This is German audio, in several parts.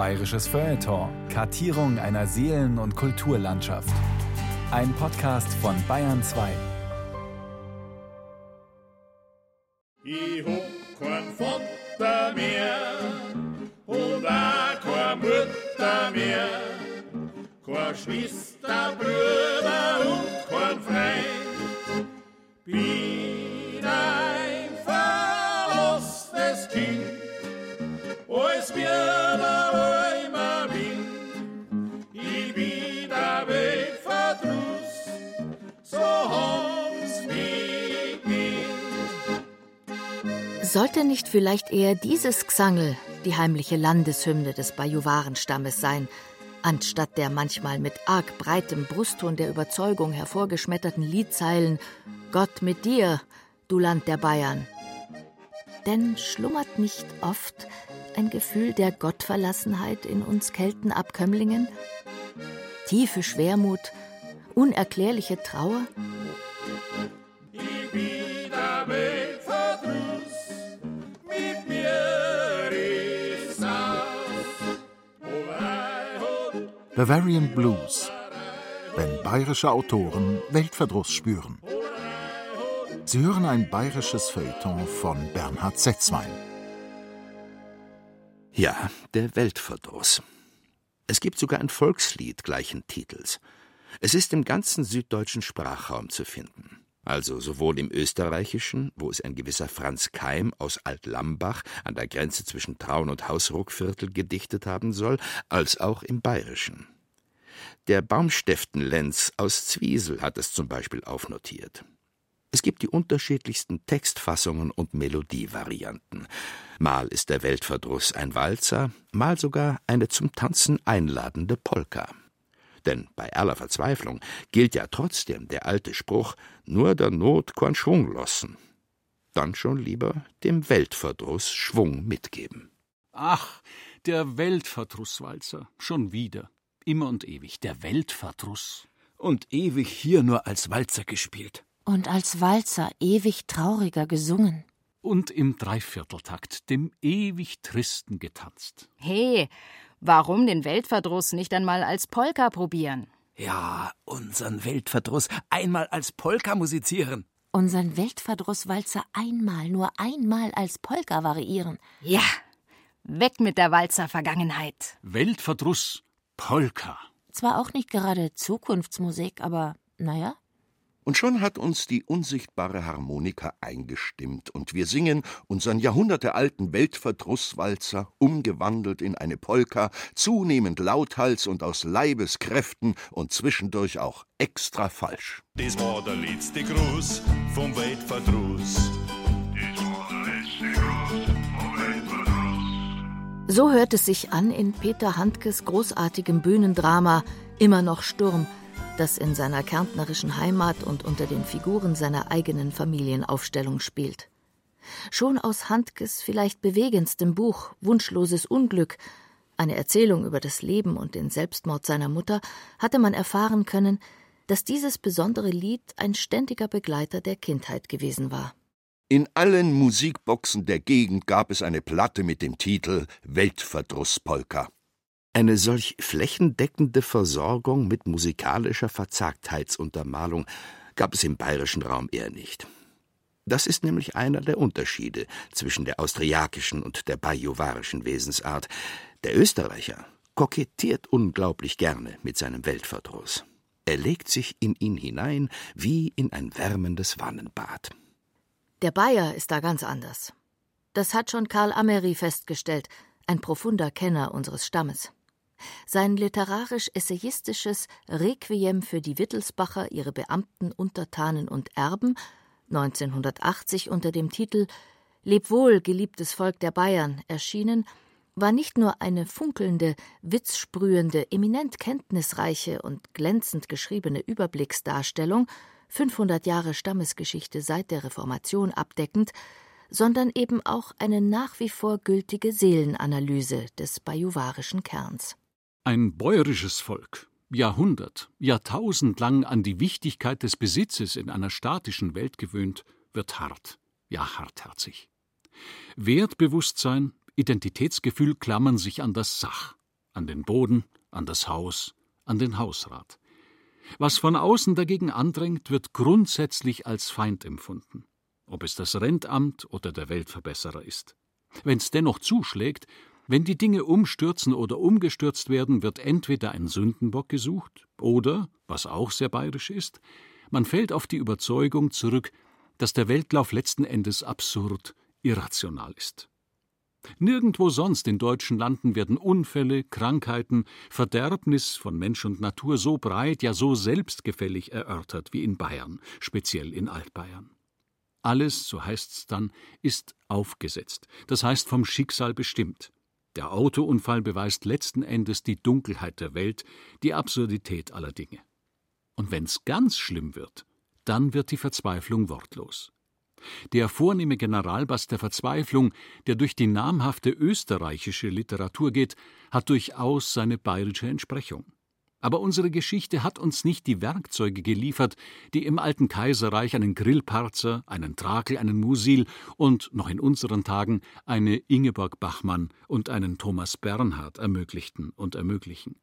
Bayerisches Feuilleton. Kartierung einer Seelen- und Kulturlandschaft. Ein Podcast von Bayern 2. Ich hab kein Vater mehr und auch keine Mutter mehr, keine Schwester, Bruder und Sollte nicht vielleicht eher dieses Gesangel die heimliche Landeshymne des Bajuwarenstammes sein, anstatt der manchmal mit arg breitem Brustton der Überzeugung hervorgeschmetterten Liedzeilen Gott mit dir, du Land der Bayern? Denn schlummert nicht oft ein Gefühl der Gottverlassenheit in uns Keltenabkömmlingen? Tiefe Schwermut, unerklärliche Trauer? Bavarian Blues. Wenn bayerische Autoren Weltverdruss spüren. Sie hören ein bayerisches Feuilleton von Bernhard Setzwein. Ja, der Weltverdruss. Es gibt sogar ein Volkslied gleichen Titels. Es ist im ganzen süddeutschen Sprachraum zu finden. Also sowohl im Österreichischen, wo es ein gewisser Franz Keim aus Altlambach an der Grenze zwischen Traun und Hausruckviertel gedichtet haben soll, als auch im Bayerischen. Der Baumsteften-Lenz aus Zwiesel hat es zum Beispiel aufnotiert. Es gibt die unterschiedlichsten Textfassungen und Melodievarianten. Mal ist der Weltverdruss ein Walzer, mal sogar eine zum Tanzen einladende Polka. Denn bei aller Verzweiflung gilt ja trotzdem der alte Spruch: nur der Not kann Schwung lassen. Dann schon lieber dem Weltverdruss Schwung mitgeben. Ach, der Weltverdrusswalzer. Schon wieder. Immer und ewig. Der Weltverdruss. Und ewig hier nur als Walzer gespielt. Und als Walzer ewig trauriger gesungen. Und im Dreivierteltakt, dem ewig Tristen getanzt. Hey, warum den Weltverdruss nicht einmal als Polka probieren? Ja, unseren Weltverdruss einmal als Polka musizieren. Unseren Weltverdrusswalzer einmal, nur einmal als Polka variieren. Ja, weg mit der Walzer-Vergangenheit. Weltverdruss, Polka. Zwar auch nicht gerade Zukunftsmusik, aber naja. Und schon hat uns die unsichtbare Harmonika eingestimmt und wir singen unseren jahrhundertealten Weltverdrusswalzer, umgewandelt in eine Polka, zunehmend lauthals und aus Leibeskräften und zwischendurch auch extra falsch. Das war der letzte Gruß vom Weltverdruss. Das war der letzte Gruß vom Weltverdruss. So hört es sich an in Peter Handkes großartigem Bühnendrama Immer noch Sturm, das in seiner kärntnerischen Heimat und unter den Figuren seiner eigenen Familienaufstellung spielt. Schon aus Handkes vielleicht bewegendstem Buch Wunschloses Unglück, eine Erzählung über das Leben und den Selbstmord seiner Mutter, hatte man erfahren können, dass dieses besondere Lied ein ständiger Begleiter der Kindheit gewesen war. In allen Musikboxen der Gegend gab es eine Platte mit dem Titel Weltverdrusspolka. Eine solch flächendeckende Versorgung mit musikalischer Verzagtheitsuntermalung gab es im bayerischen Raum eher nicht. Das ist nämlich einer der Unterschiede zwischen der austriakischen und der bajuwarischen Wesensart. Der Österreicher kokettiert unglaublich gerne mit seinem Weltverdruss. Er legt sich in ihn hinein wie in ein wärmendes Wannenbad. Der Bayer ist da ganz anders. Das hat schon Karl Amery festgestellt, ein profunder Kenner unseres Stammes. Sein literarisch-essayistisches Requiem für die Wittelsbacher, ihre Beamten, Untertanen und Erben, 1980 unter dem Titel Leb wohl, geliebtes Volk der Bayern, erschienen, war nicht nur eine funkelnde, witzsprühende, eminent kenntnisreiche und glänzend geschriebene Überblicksdarstellung, 500 Jahre Stammesgeschichte seit der Reformation abdeckend, sondern eben auch eine nach wie vor gültige Seelenanalyse des bajuwarischen Kerns. Ein bäuerisches Volk, Jahrhundert, Jahrtausend lang an die Wichtigkeit des Besitzes in einer statischen Welt gewöhnt, wird hart, ja hartherzig. Wertbewusstsein, Identitätsgefühl klammern sich an das Sach. an den Boden, an das Haus, an den Hausrat. Was von außen dagegen andrängt, wird grundsätzlich als Feind empfunden, ob es das Rentamt oder der Weltverbesserer ist. Wenn's dennoch zuschlägt, wenn die Dinge umstürzen oder umgestürzt werden, wird entweder ein Sündenbock gesucht oder, was auch sehr bayerisch ist, man fällt auf die Überzeugung zurück, dass der Weltlauf letzten Endes absurd, irrational ist. Nirgendwo sonst in deutschen Landen werden Unfälle, Krankheiten, Verderbnis von Mensch und Natur so breit, ja so selbstgefällig erörtert wie in Bayern, speziell in Altbayern. Alles, so heißt's dann, ist aufgesetzt, das heißt vom Schicksal bestimmt. Der Autounfall beweist letzten Endes die Dunkelheit der Welt, die Absurdität aller Dinge. Und wenn's ganz schlimm wird, dann wird die Verzweiflung wortlos. Der vornehme Generalbass der Verzweiflung, der durch die namhafte österreichische Literatur geht, hat durchaus seine bayerische Entsprechung. Aber unsere Geschichte hat uns nicht die Werkzeuge geliefert, die im alten Kaiserreich einen Grillparzer, einen Trakel, einen Musil und noch in unseren Tagen eine Ingeborg Bachmann und einen Thomas Bernhard ermöglichten und ermöglichen.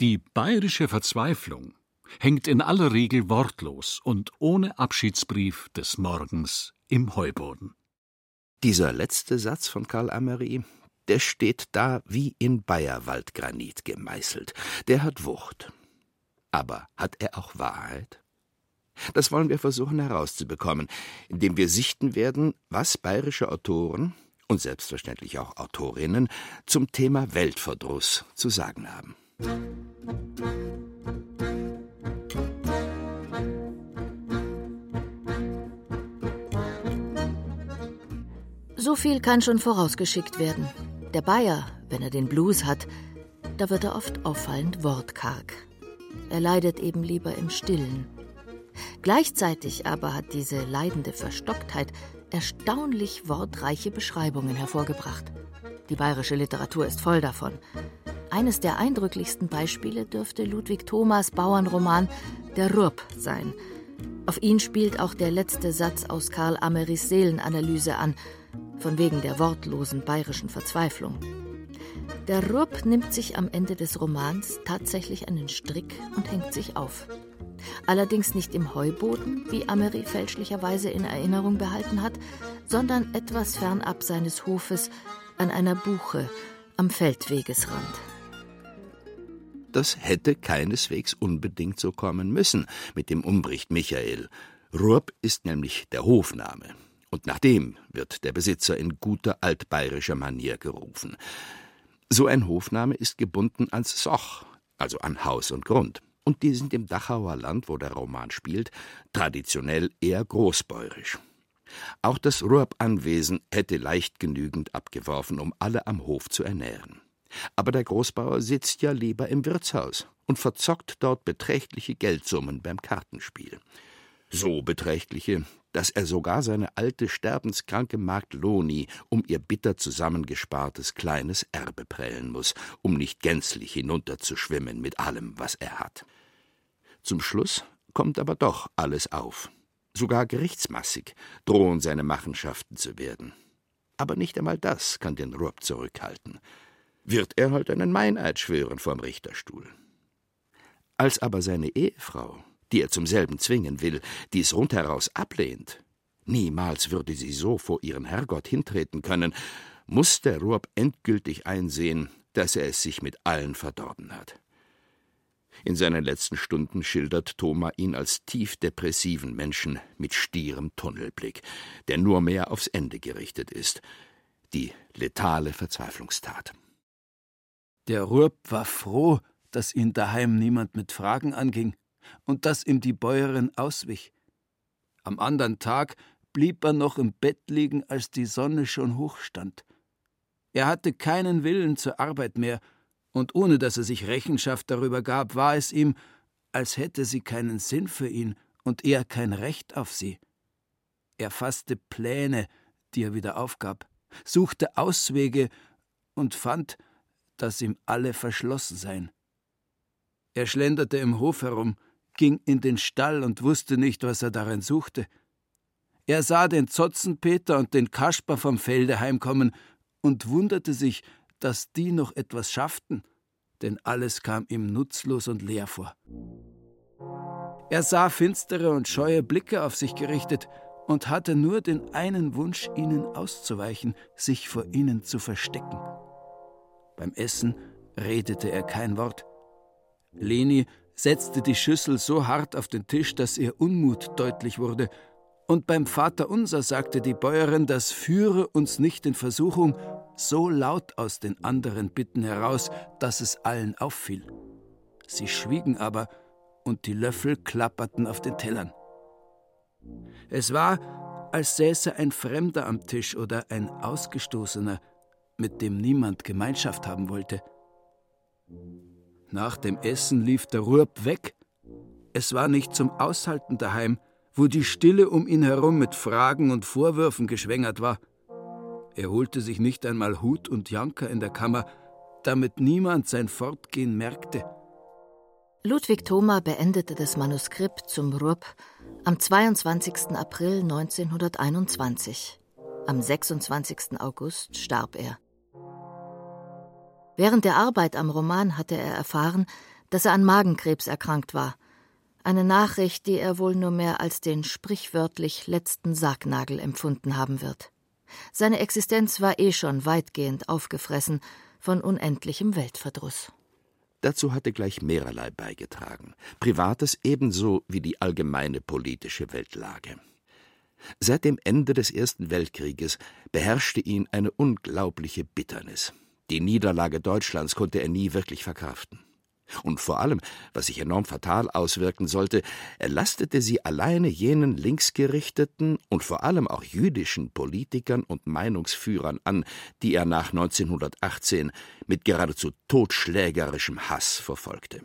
Die bayerische Verzweiflung hängt in aller Regel wortlos und ohne Abschiedsbrief des Morgens im Heuboden. Dieser letzte Satz von Karl Amery, der steht da wie in Bayerwaldgranit gemeißelt. Der hat Wucht. Aber hat er auch Wahrheit? Das wollen wir versuchen herauszubekommen, indem wir sichten werden, was bayerische Autoren und selbstverständlich auch Autorinnen zum Thema Weltverdruss zu sagen haben. So viel kann schon vorausgeschickt werden. Der Bayer, wenn er den Blues hat, da wird er oft auffallend wortkarg. Er leidet eben lieber im Stillen. Gleichzeitig aber hat diese leidende Verstocktheit erstaunlich wortreiche Beschreibungen hervorgebracht. Die bayerische Literatur ist voll davon. Eines der eindrücklichsten Beispiele dürfte Ludwig Thomas Bauernroman Der Rurb sein. Auf ihn spielt auch der letzte Satz aus Karl Ameris Seelenanalyse an, von wegen der wortlosen bayerischen Verzweiflung. Der Rupp nimmt sich am Ende des Romans tatsächlich einen Strick und hängt sich auf. Allerdings nicht im Heuboden, wie Amery fälschlicherweise in Erinnerung behalten hat, sondern etwas fernab seines Hofes an einer Buche am Feldwegesrand. Das hätte keineswegs unbedingt so kommen müssen mit dem Umbricht Michael. Rupp ist nämlich der Hofname und nach dem wird der Besitzer in guter altbayerischer Manier gerufen. So ein Hofname ist gebunden ans Soch, also an Haus und Grund. Und die sind im Dachauer Land, wo der Roman spielt, traditionell eher großbäuerisch. Auch das Ruhrb-Anwesen hätte leicht genügend abgeworfen, um alle am Hof zu ernähren. Aber der Großbauer sitzt ja lieber im Wirtshaus und verzockt dort beträchtliche Geldsummen beim Kartenspiel. So beträchtliche, dass er sogar seine alte sterbenskranke Magd Loni um ihr bitter zusammengespartes kleines Erbe prellen muss, um nicht gänzlich hinunterzuschwimmen mit allem, was er hat. Zum Schluss kommt aber doch alles auf. Sogar gerichtsmassig drohen seine Machenschaften zu werden. Aber nicht einmal das kann den Rupp zurückhalten. Wird er halt einen Meineid schwören vorm Richterstuhl. Als aber seine Ehefrau die er zum selben zwingen will, dies rundheraus ablehnt, niemals würde sie so vor ihren Herrgott hintreten können, muss der Ruab endgültig einsehen, dass er es sich mit allen verdorben hat. In seinen letzten Stunden schildert Thoma ihn als tief depressiven Menschen mit stierem Tunnelblick, der nur mehr aufs Ende gerichtet ist. Die letale Verzweiflungstat. Der Ruab war froh, dass ihn daheim niemand mit Fragen anging und dass ihm die Bäuerin auswich. Am andern Tag blieb er noch im Bett liegen, als die Sonne schon hoch stand. Er hatte keinen Willen zur Arbeit mehr, und ohne dass er sich Rechenschaft darüber gab, war es ihm, als hätte sie keinen Sinn für ihn und er kein Recht auf sie. Er fasste Pläne, die er wieder aufgab, suchte Auswege und fand, dass ihm alle verschlossen seien. Er schlenderte im Hof herum, ging in den Stall und wusste nicht, was er darin suchte. Er sah den Zotzenpeter und den Kasper vom Felde heimkommen und wunderte sich, dass die noch etwas schafften, denn alles kam ihm nutzlos und leer vor. Er sah finstere und scheue Blicke auf sich gerichtet und hatte nur den einen Wunsch, ihnen auszuweichen, sich vor ihnen zu verstecken. Beim Essen redete er kein Wort. Leni setzte die Schüssel so hart auf den Tisch, dass ihr Unmut deutlich wurde, und beim Vaterunser sagte die Bäuerin, das führe uns nicht in Versuchung, so laut aus den anderen Bitten heraus, dass es allen auffiel. Sie schwiegen aber, und die Löffel klapperten auf den Tellern. Es war, als säße ein Fremder am Tisch oder ein Ausgestoßener, mit dem niemand Gemeinschaft haben wollte. Nach dem Essen lief der Ruhrb weg. Es war nicht zum Aushalten daheim, wo die Stille um ihn herum mit Fragen und Vorwürfen geschwängert war. Er holte sich nicht einmal Hut und Janker in der Kammer, damit niemand sein Fortgehen merkte. Ludwig Thoma beendete das Manuskript zum Rupp am 22. April 1921. Am 26. August starb er. Während der Arbeit am Roman hatte er erfahren, dass er an Magenkrebs erkrankt war. Eine Nachricht, die er wohl nur mehr als den sprichwörtlich letzten Sargnagel empfunden haben wird. Seine Existenz war eh schon weitgehend aufgefressen von unendlichem Weltverdruss. Dazu hatte gleich mehrerlei beigetragen, privates ebenso wie die allgemeine politische Weltlage. Seit dem Ende des Ersten Weltkrieges beherrschte ihn eine unglaubliche Bitternis. Die Niederlage Deutschlands konnte er nie wirklich verkraften. Und vor allem, was sich enorm fatal auswirken sollte, er lastete sie alleine jenen linksgerichteten und vor allem auch jüdischen Politikern und Meinungsführern an, die er nach 1918 mit geradezu totschlägerischem Hass verfolgte.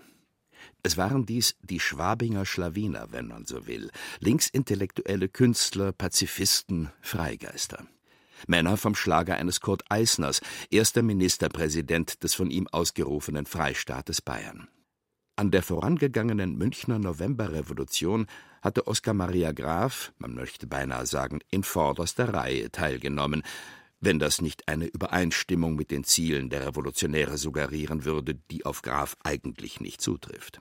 Es waren dies die Schwabinger Schlawiner, wenn man so will, linksintellektuelle Künstler, Pazifisten, Freigeister. Männer vom Schlage eines Kurt Eisners, erster Ministerpräsident des von ihm ausgerufenen Freistaates Bayern. An der vorangegangenen Münchner Novemberrevolution hatte Oskar Maria Graf, man möchte beinahe sagen, in vorderster Reihe teilgenommen, wenn das nicht eine Übereinstimmung mit den Zielen der Revolutionäre suggerieren würde, die auf Graf eigentlich nicht zutrifft.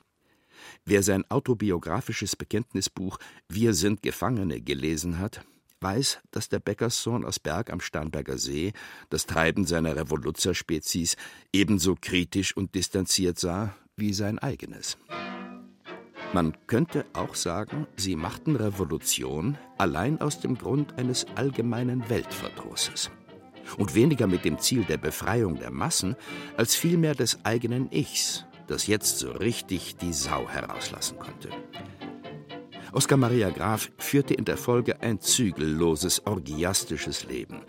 Wer sein autobiografisches Bekenntnisbuch Wir sind Gefangene gelesen hat, weiß, dass der Bäckerssohn aus Berg am Starnberger See das Treiben seiner Revoluzzerspezies ebenso kritisch und distanziert sah wie sein eigenes. Man könnte auch sagen, sie machten Revolution allein aus dem Grund eines allgemeinen Weltverdrusses. Und weniger mit dem Ziel der Befreiung der Massen, als vielmehr des eigenen Ichs, das jetzt so richtig die Sau herauslassen konnte. Oskar Maria Graf führte in der Folge ein zügelloses, orgiastisches Leben.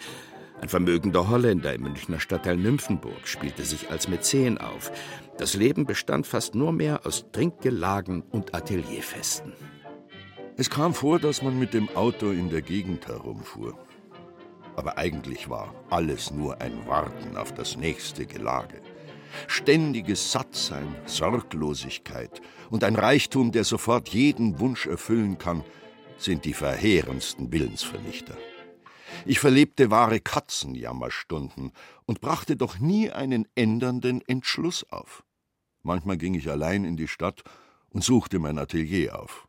Ein vermögender Holländer im Münchner Stadtteil Nymphenburg spielte sich als Mäzen auf. Das Leben bestand fast nur mehr aus Trinkgelagen und Atelierfesten. Es kam vor, dass man mit dem Auto in der Gegend herumfuhr. Aber eigentlich war alles nur ein Warten auf das nächste Gelage. Ständiges Sattsein, Sorglosigkeit und ein Reichtum, der sofort jeden Wunsch erfüllen kann, sind die verheerendsten Willensvernichter. Ich verlebte wahre Katzenjammerstunden und brachte doch nie einen ändernden Entschluss auf. Manchmal ging ich allein in die Stadt und suchte mein Atelier auf.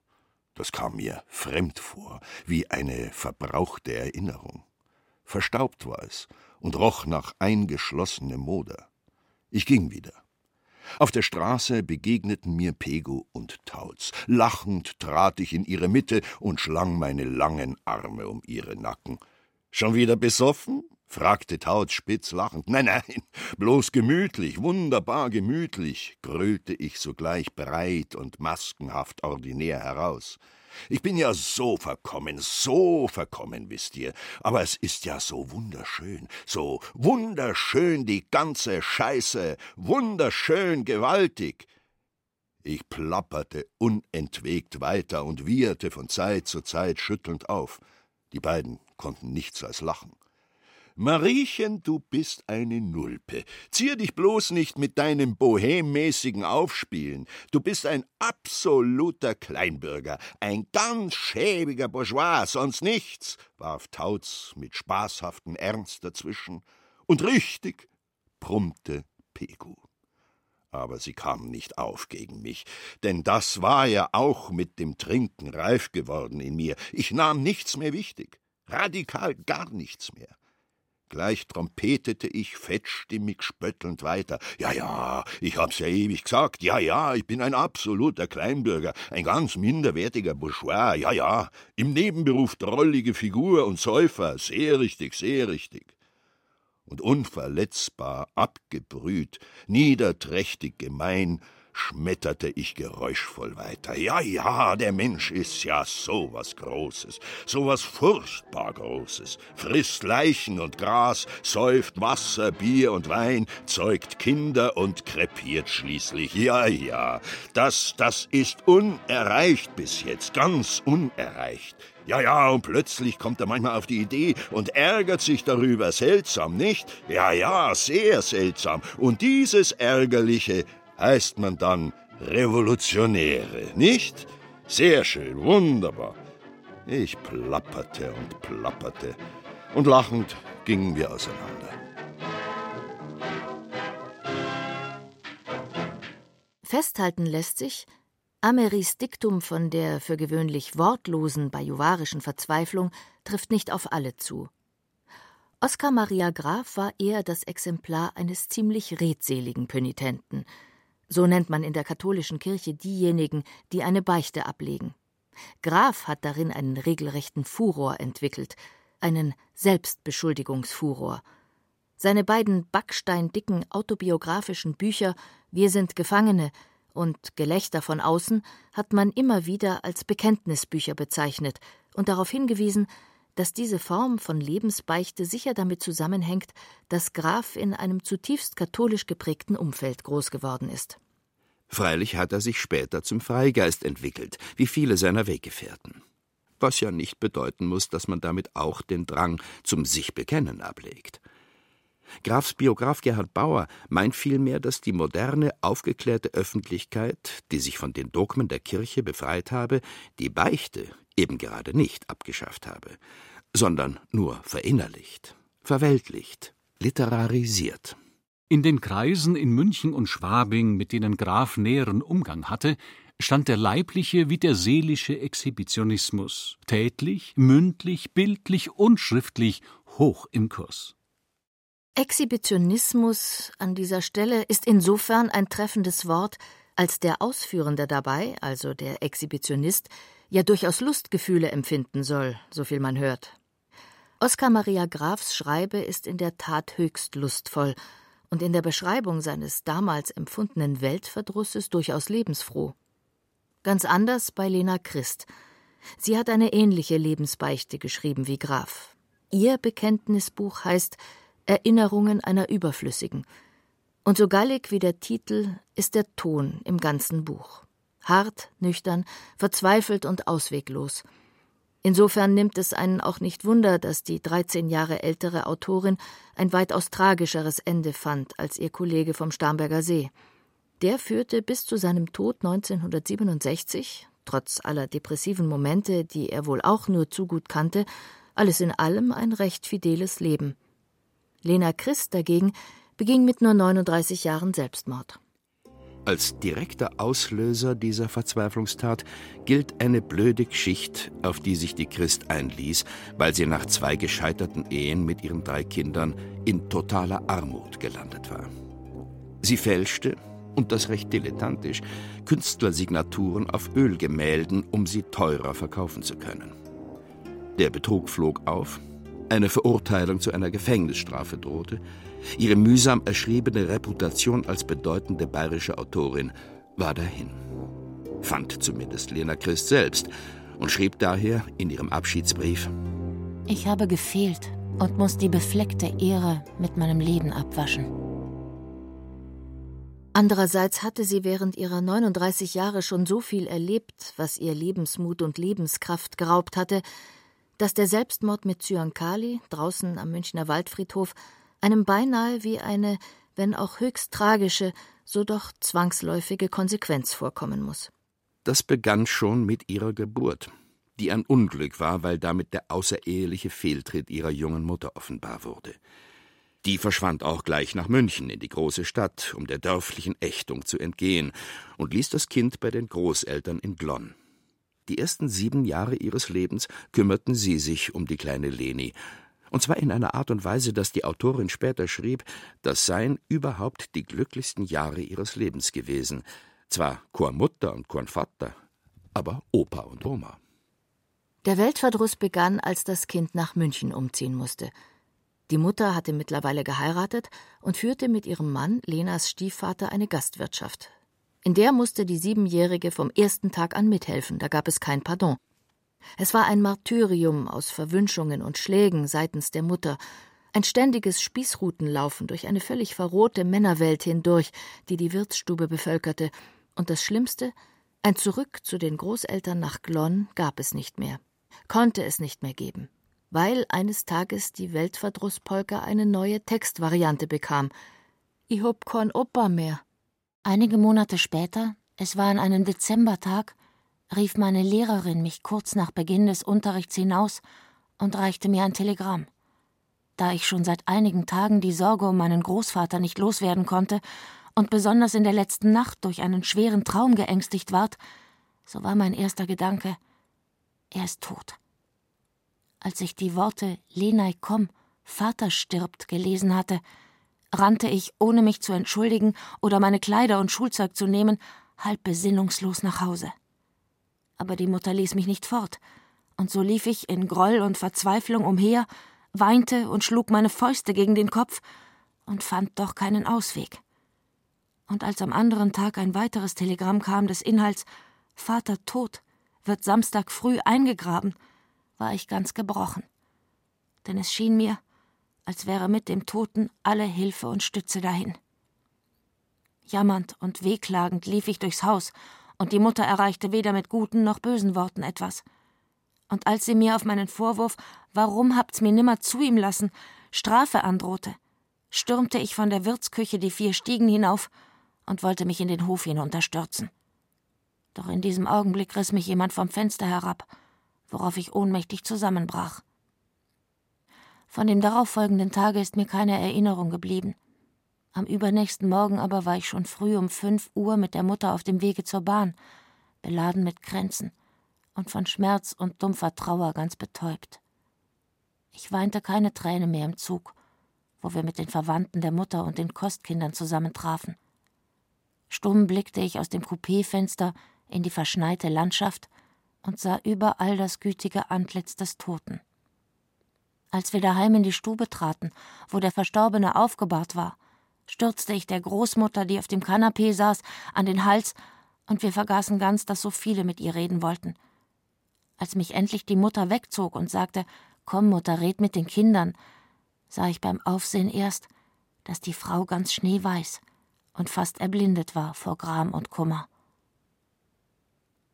Das kam mir fremd vor, wie eine verbrauchte Erinnerung. Verstaubt war es und roch nach eingeschlossenem Moder. Ich ging wieder. Auf der Straße begegneten mir Pego und Tauz. Lachend trat ich in ihre Mitte und schlang meine langen Arme um ihre Nacken. Schon wieder besoffen? fragte Tauz spitz lachend. Nein, nein, bloß gemütlich, wunderbar gemütlich, grölte ich sogleich breit und maskenhaft ordinär heraus. Ich bin ja so verkommen, so verkommen, wisst ihr. Aber es ist ja so wunderschön, so wunderschön die ganze Scheiße, wunderschön gewaltig. Ich plapperte unentwegt weiter und wieherte von Zeit zu Zeit schüttelnd auf. Die beiden konnten nichts als lachen. Mariechen, du bist eine Nulpe. Zier dich bloß nicht mit deinem bohemmäßigen Aufspielen. Du bist ein absoluter Kleinbürger, ein ganz schäbiger Bourgeois, sonst nichts, warf Tauz mit spaßhaftem Ernst dazwischen. Und richtig, brummte Pegu. Aber sie kam nicht auf gegen mich, denn das war ja auch mit dem Trinken reif geworden in mir. Ich nahm nichts mehr wichtig, radikal gar nichts mehr. Gleich trompetete ich fettstimmig spöttelnd weiter. Ja, ja, ich hab's ja ewig gesagt. Ja, ja, ich bin ein absoluter Kleinbürger, ein ganz minderwertiger Bourgeois. Ja, ja, im Nebenberuf drollige Figur und Säufer. Sehr richtig, sehr richtig und unverletzbar, abgebrüht, niederträchtig gemein, schmetterte ich geräuschvoll weiter. Ja, ja, der Mensch ist ja so was Großes, so was furchtbar Großes, frisst Leichen und Gras, säuft Wasser, Bier und Wein, zeugt Kinder und krepiert schließlich. Ja, ja, das, das ist unerreicht bis jetzt, ganz unerreicht. Ja, ja, und plötzlich kommt er manchmal auf die Idee und ärgert sich darüber. Seltsam, nicht? Ja, ja, sehr seltsam. Und dieses Ärgerliche heißt man dann Revolutionäre, nicht? Sehr schön, wunderbar. Ich plapperte und plapperte, und lachend gingen wir auseinander. Festhalten lässt sich, Ameris Diktum von der für gewöhnlich wortlosen bajuwarischen Verzweiflung trifft nicht auf alle zu. Oskar Maria Graf war eher das Exemplar eines ziemlich redseligen Pönitenten. So nennt man in der katholischen Kirche diejenigen, die eine Beichte ablegen. Graf hat darin einen regelrechten Furor entwickelt, einen Selbstbeschuldigungsfuror. Seine beiden backsteindicken autobiografischen Bücher Wir sind Gefangene und Gelächter von außen hat man immer wieder als Bekenntnisbücher bezeichnet und darauf hingewiesen, dass diese Form von Lebensbeichte sicher damit zusammenhängt, dass Graf in einem zutiefst katholisch geprägten Umfeld groß geworden ist. Freilich hat er sich später zum Freigeist entwickelt, wie viele seiner Weggefährten. Was ja nicht bedeuten muss, dass man damit auch den Drang zum Sichbekennen ablegt. Grafs Biograf Gerhard Bauer meint vielmehr, dass die moderne, aufgeklärte Öffentlichkeit, die sich von den Dogmen der Kirche befreit habe, die Beichte eben gerade nicht abgeschafft habe, sondern nur verinnerlicht, verweltlicht, literarisiert. In den Kreisen in München und Schwabing, mit denen Graf näheren Umgang hatte, stand der leibliche wie der seelische Exhibitionismus tätlich, mündlich, bildlich und schriftlich hoch im Kurs. Exhibitionismus an dieser Stelle ist insofern ein treffendes Wort, als der Ausführende dabei, also der Exhibitionist, ja durchaus Lustgefühle empfinden soll, so viel man hört. Oskar Maria Grafs Schreibe ist in der Tat höchst lustvoll und in der Beschreibung seines damals empfundenen Weltverdrusses durchaus lebensfroh. Ganz anders bei Lena Christ. Sie hat eine ähnliche Lebensbeichte geschrieben wie Graf. Ihr Bekenntnisbuch heißt Erinnerungen einer Überflüssigen. Und so gallig wie der Titel ist der Ton im ganzen Buch. Hart, nüchtern, verzweifelt und ausweglos. Insofern nimmt es einen auch nicht Wunder, dass die 13 Jahre ältere Autorin ein weitaus tragischeres Ende fand als ihr Kollege vom Starnberger See. Der führte bis zu seinem Tod 1967, trotz aller depressiven Momente, die er wohl auch nur zu gut kannte, alles in allem ein recht fideles Leben. Lena Christ dagegen beging mit nur 39 Jahren Selbstmord. Als direkter Auslöser dieser Verzweiflungstat gilt eine blöde Geschichte, auf die sich die Christ einließ, weil sie nach zwei gescheiterten Ehen mit ihren drei Kindern in totaler Armut gelandet war. Sie fälschte, und das recht dilettantisch, Künstlersignaturen auf Ölgemälden, um sie teurer verkaufen zu können. Der Betrug flog auf, eine Verurteilung zu einer Gefängnisstrafe drohte, ihre mühsam erschriebene Reputation als bedeutende bayerische Autorin war dahin. Fand zumindest Lena Christ selbst und schrieb daher in ihrem Abschiedsbrief: Ich habe gefehlt und muss die befleckte Ehre mit meinem Leben abwaschen. Andererseits hatte sie während ihrer 39 Jahre schon so viel erlebt, was ihr Lebensmut und Lebenskraft geraubt hatte, dass der Selbstmord mit Zyankali draußen am Münchner Waldfriedhof einem beinahe wie eine, wenn auch höchst tragische, so doch zwangsläufige Konsequenz vorkommen muss. Das begann schon mit ihrer Geburt, die ein Unglück war, weil damit der außereheliche Fehltritt ihrer jungen Mutter offenbar wurde. Die verschwand auch gleich nach München in die große Stadt, um der dörflichen Ächtung zu entgehen, und ließ das Kind bei den Großeltern in Glonn. Die ersten sieben Jahre ihres Lebens kümmerten sie sich um die kleine Leni, und zwar in einer Art und Weise, dass die Autorin später schrieb, das seien überhaupt die glücklichsten Jahre ihres Lebens gewesen. Zwar Chor Mutter und Chor Vater, aber Opa und Oma. Der Weltverdruss begann, als das Kind nach München umziehen musste. Die Mutter hatte mittlerweile geheiratet und führte mit ihrem Mann, Lenas Stiefvater, eine Gastwirtschaft. In der musste die Siebenjährige vom ersten Tag an mithelfen, da gab es kein Pardon. Es war ein Martyrium aus Verwünschungen und Schlägen seitens der Mutter, ein ständiges Spießrutenlaufen durch eine völlig verrohte Männerwelt hindurch, die die Wirtsstube bevölkerte, und das Schlimmste, ein Zurück zu den Großeltern nach Glonn gab es nicht mehr, konnte es nicht mehr geben weil eines Tages die Weltverdrusspolka eine neue Textvariante bekam. Ich hab kein Opa mehr. Einige Monate später, es war an einem Dezembertag, rief meine Lehrerin mich kurz nach Beginn des Unterrichts hinaus und reichte mir ein Telegramm. Da ich schon seit einigen Tagen die Sorge um meinen Großvater nicht loswerden konnte und besonders in der letzten Nacht durch einen schweren Traum geängstigt ward, so war mein erster Gedanke, er ist tot. Als ich die Worte Lenai komm, Vater stirbt gelesen hatte, rannte ich, ohne mich zu entschuldigen oder meine Kleider und Schulzeug zu nehmen, halb besinnungslos nach Hause. Aber die Mutter ließ mich nicht fort, und so lief ich in Groll und Verzweiflung umher, weinte und schlug meine Fäuste gegen den Kopf und fand doch keinen Ausweg. Und als am anderen Tag ein weiteres Telegramm kam des Inhalts Vater tot, wird Samstag früh eingegraben, war ich ganz gebrochen. Denn es schien mir, als wäre mit dem Toten alle Hilfe und Stütze dahin. Jammernd und wehklagend lief ich durchs Haus, und die Mutter erreichte weder mit guten noch bösen Worten etwas. Und als sie mir auf meinen Vorwurf, warum habt's mir nimmer zu ihm lassen, Strafe androhte, stürmte ich von der Wirtsküche die vier Stiegen hinauf und wollte mich in den Hof hinunterstürzen. Doch in diesem Augenblick riss mich jemand vom Fenster herab worauf ich ohnmächtig zusammenbrach. Von dem darauffolgenden Tage ist mir keine Erinnerung geblieben. Am übernächsten Morgen aber war ich schon früh um fünf Uhr mit der Mutter auf dem Wege zur Bahn, beladen mit Kränzen und von Schmerz und dumpfer Trauer ganz betäubt. Ich weinte keine Träne mehr im Zug, wo wir mit den Verwandten der Mutter und den Kostkindern zusammentrafen. Stumm blickte ich aus dem Coupéfenster in die verschneite Landschaft und sah überall das gütige Antlitz des Toten. Als wir daheim in die Stube traten, wo der Verstorbene aufgebahrt war, stürzte ich der Großmutter, die auf dem Kanapee saß, an den Hals, und wir vergaßen ganz, dass so viele mit ihr reden wollten. Als mich endlich die Mutter wegzog und sagte, Komm, Mutter, red mit den Kindern, sah ich beim Aufsehen erst, dass die Frau ganz schneeweiß und fast erblindet war vor Gram und Kummer.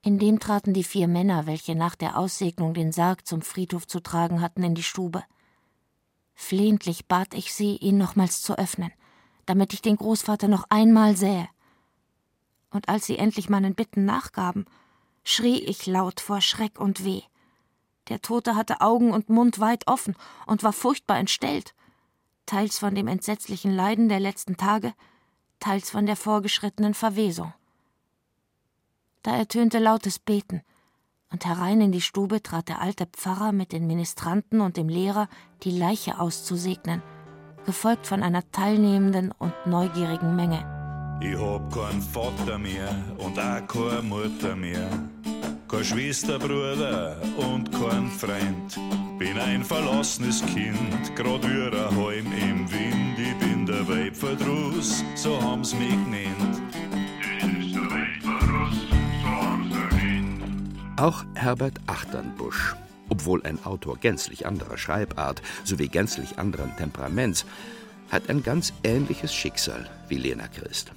In dem traten die vier Männer, welche nach der Aussegnung den Sarg zum Friedhof zu tragen hatten, in die Stube. Flehentlich bat ich sie, ihn nochmals zu öffnen, damit ich den Großvater noch einmal sähe. Und als sie endlich meinen Bitten nachgaben, schrie ich laut vor Schreck und Weh. Der Tote hatte Augen und Mund weit offen und war furchtbar entstellt, teils von dem entsetzlichen Leiden der letzten Tage, teils von der vorgeschrittenen Verwesung. Da ertönte lautes Beten, und herein in die Stube trat der alte Pfarrer mit den Ministranten und dem Lehrer, die Leiche auszusegnen, gefolgt von einer teilnehmenden und neugierigen Menge. Ich hab keinen Vater mehr und auch keine Mutter mehr, kein Schwester, Bruder und kein Freund. Bin ein verlassenes Kind, grad wie ein Halm im Wind. Ich bin der Weibverdruss, so haben's mich genannt. Auch Herbert Achternbusch, obwohl ein Autor gänzlich anderer Schreibart sowie gänzlich anderen Temperaments, hat ein ganz ähnliches Schicksal wie Lena Christ.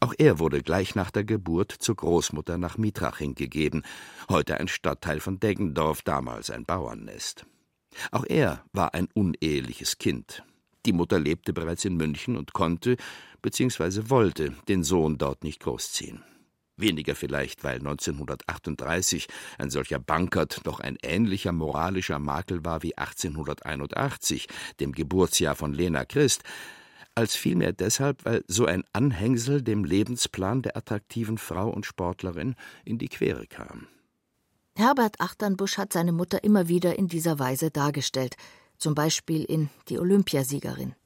Auch er wurde gleich nach der Geburt zur Großmutter nach Mitraching gegeben, heute ein Stadtteil von Deggendorf, damals ein Bauernnest. Auch er war ein uneheliches Kind. Die Mutter lebte bereits in München und konnte bzw. wollte den Sohn dort nicht großziehen. Weniger vielleicht, weil 1938 ein solcher Bankert noch ein ähnlicher moralischer Makel war wie 1881, dem Geburtsjahr von Lena Christ, als vielmehr deshalb, weil so ein Anhängsel dem Lebensplan der attraktiven Frau und Sportlerin in die Quere kam. Herbert Achternbusch hat seine Mutter immer wieder in dieser Weise dargestellt, zum Beispiel in Die Olympiasiegerin.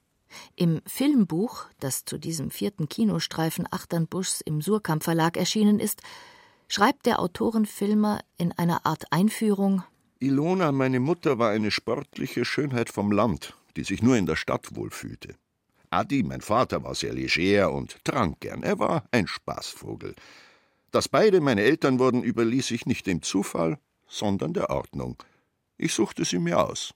Im Filmbuch, das zu diesem vierten Kinostreifen Achternbuschs im Surkamp Verlag erschienen ist, schreibt der Autorenfilmer in einer Art Einführung Ilona, meine Mutter, war eine sportliche Schönheit vom Land, die sich nur in der Stadt wohlfühlte. Adi, mein Vater, war sehr leger und trank gern. Er war ein Spaßvogel. Dass beide meine Eltern wurden, überließ ich nicht dem Zufall, sondern der Ordnung. Ich suchte sie mir aus.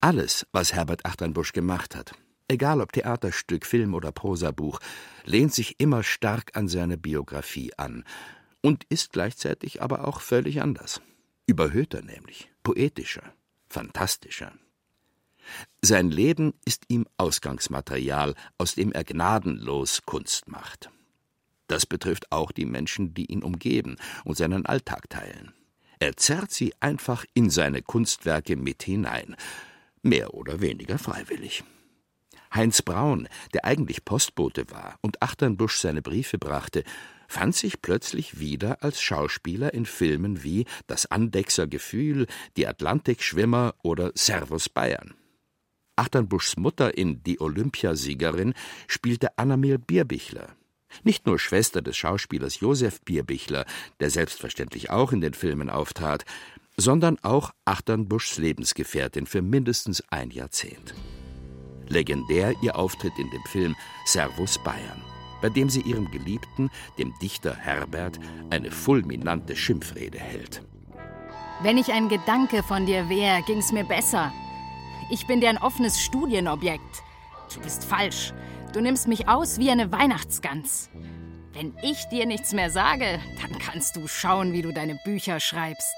Alles, was Herbert Achternbusch gemacht hat, egal ob Theaterstück, Film oder Prosabuch, lehnt sich immer stark an seine Biografie an und ist gleichzeitig aber auch völlig anders. Überhöhter nämlich, poetischer, fantastischer. Sein Leben ist ihm Ausgangsmaterial, aus dem er gnadenlos Kunst macht. Das betrifft auch die Menschen, die ihn umgeben und seinen Alltag teilen. Er zerrt sie einfach in seine Kunstwerke mit hinein, mehr oder weniger freiwillig. Heinz Braun, der eigentlich Postbote war und Achternbusch seine Briefe brachte, fand sich plötzlich wieder als Schauspieler in Filmen wie Das Andechser Gefühl, Die Atlantikschwimmer oder Servus Bayern. Achternbuschs Mutter in Die Olympiasiegerin spielte Annamel Bierbichler. Nicht nur Schwester des Schauspielers Josef Bierbichler, der selbstverständlich auch in den Filmen auftrat, sondern auch Achternbuschs Lebensgefährtin für mindestens ein Jahrzehnt. Legendär ihr Auftritt in dem Film Servus Bayern, bei dem sie ihrem Geliebten, dem Dichter Herbert, eine fulminante Schimpfrede hält. Wenn ich ein Gedanke von dir wäre, ging's mir besser. Ich bin dir ein offenes Studienobjekt. Du bist falsch. Du nimmst mich aus wie eine Weihnachtsgans. Wenn ich dir nichts mehr sage, dann kannst du schauen, wie du deine Bücher schreibst.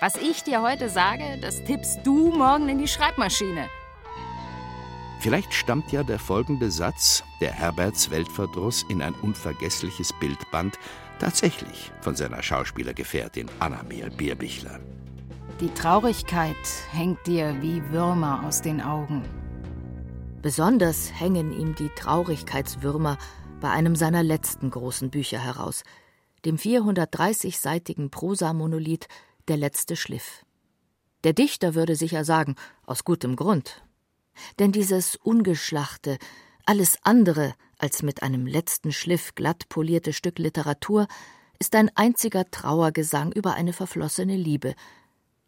Was ich dir heute sage, das tippst du morgen in die Schreibmaschine. Vielleicht stammt ja der folgende Satz, der Herberts Weltverdruss in ein unvergessliches Bild band, tatsächlich von seiner Schauspielergefährtin Annamel Bierbichler. Die Traurigkeit hängt dir wie Würmer aus den Augen. Besonders hängen ihm die Traurigkeitswürmer bei einem seiner letzten großen Bücher heraus, dem 430-seitigen Prosamonolith Der letzte Schliff. Der Dichter würde sicher sagen, aus gutem Grund. Denn dieses ungeschlachte, alles andere als mit einem letzten Schliff glatt polierte Stück Literatur ist ein einziger Trauergesang über eine verflossene Liebe.